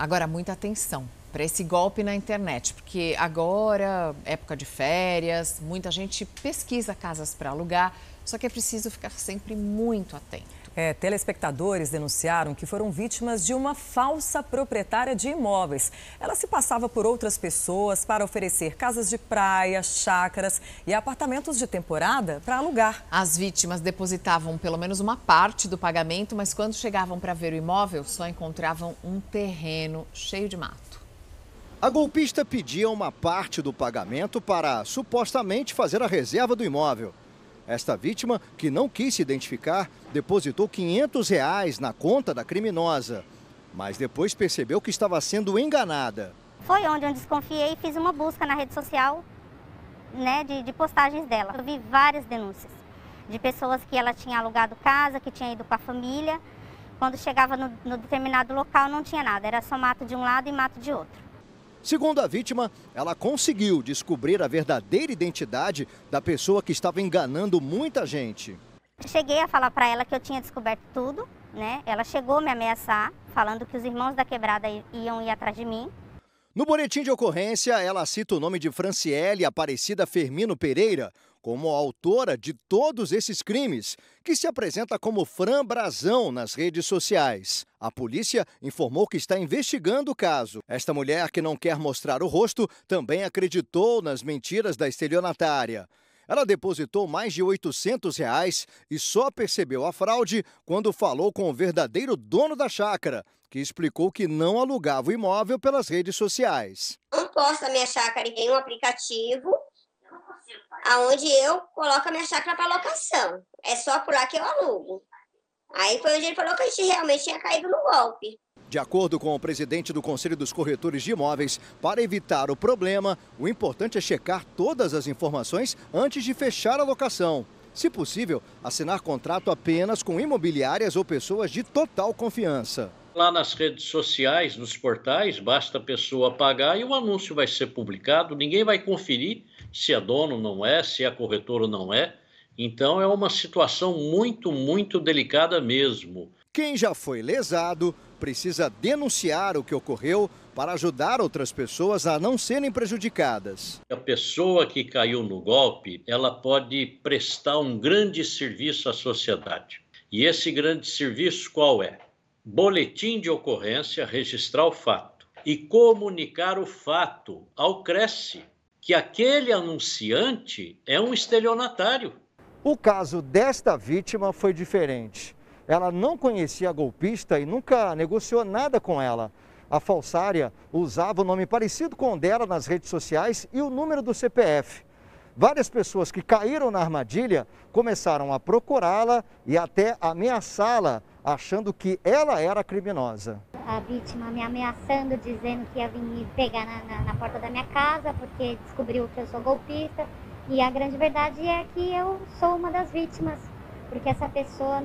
Agora, muita atenção para esse golpe na internet, porque agora, época de férias, muita gente pesquisa casas para alugar, só que é preciso ficar sempre muito atento. É, telespectadores denunciaram que foram vítimas de uma falsa proprietária de imóveis. Ela se passava por outras pessoas para oferecer casas de praia, chácaras e apartamentos de temporada para alugar. As vítimas depositavam pelo menos uma parte do pagamento, mas quando chegavam para ver o imóvel, só encontravam um terreno cheio de mato. A golpista pedia uma parte do pagamento para supostamente fazer a reserva do imóvel. Esta vítima, que não quis se identificar, depositou 500 reais na conta da criminosa, mas depois percebeu que estava sendo enganada. Foi onde eu desconfiei e fiz uma busca na rede social né, de, de postagens dela. Eu vi várias denúncias de pessoas que ela tinha alugado casa, que tinha ido com a família. Quando chegava no, no determinado local não tinha nada, era só mato de um lado e mato de outro. Segundo a vítima, ela conseguiu descobrir a verdadeira identidade da pessoa que estava enganando muita gente. Cheguei a falar para ela que eu tinha descoberto tudo, né? Ela chegou a me ameaçar, falando que os irmãos da quebrada iam ir atrás de mim. No boletim de ocorrência, ela cita o nome de Franciele Aparecida Fermino Pereira como autora de todos esses crimes, que se apresenta como Fran Brazão nas redes sociais. A polícia informou que está investigando o caso. Esta mulher, que não quer mostrar o rosto, também acreditou nas mentiras da estelionatária. Ela depositou mais de 800 reais e só percebeu a fraude quando falou com o verdadeiro dono da chácara, que explicou que não alugava o imóvel pelas redes sociais. Não posso a minha chácara em nenhum aplicativo, aonde eu coloco a minha chácara para locação. É só por lá que eu alugo. Aí foi onde ele falou que a gente realmente tinha caído no golpe. De acordo com o presidente do Conselho dos Corretores de Imóveis, para evitar o problema, o importante é checar todas as informações antes de fechar a locação. Se possível, assinar contrato apenas com imobiliárias ou pessoas de total confiança. Lá nas redes sociais, nos portais, basta a pessoa pagar e o anúncio vai ser publicado. Ninguém vai conferir se é dono ou não é, se é corretor ou não é. Então é uma situação muito, muito delicada mesmo. Quem já foi lesado precisa denunciar o que ocorreu para ajudar outras pessoas a não serem prejudicadas. A pessoa que caiu no golpe, ela pode prestar um grande serviço à sociedade. E esse grande serviço qual é? Boletim de ocorrência, registrar o fato e comunicar o fato ao Cresce que aquele anunciante é um estelionatário. O caso desta vítima foi diferente. Ela não conhecia a golpista e nunca negociou nada com ela. A falsária usava o nome parecido com o dela nas redes sociais e o número do CPF. Várias pessoas que caíram na armadilha começaram a procurá-la e até ameaçá-la, achando que ela era criminosa. A vítima me ameaçando, dizendo que ia vir me pegar na, na, na porta da minha casa porque descobriu que eu sou golpista. E a grande verdade é que eu sou uma das vítimas, porque essa pessoa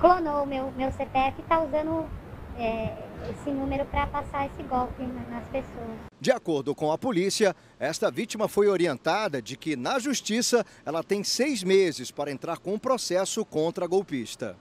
clonou meu, meu CPF e está usando é, esse número para passar esse golpe nas pessoas. De acordo com a polícia, esta vítima foi orientada de que na justiça ela tem seis meses para entrar com um processo contra a golpista.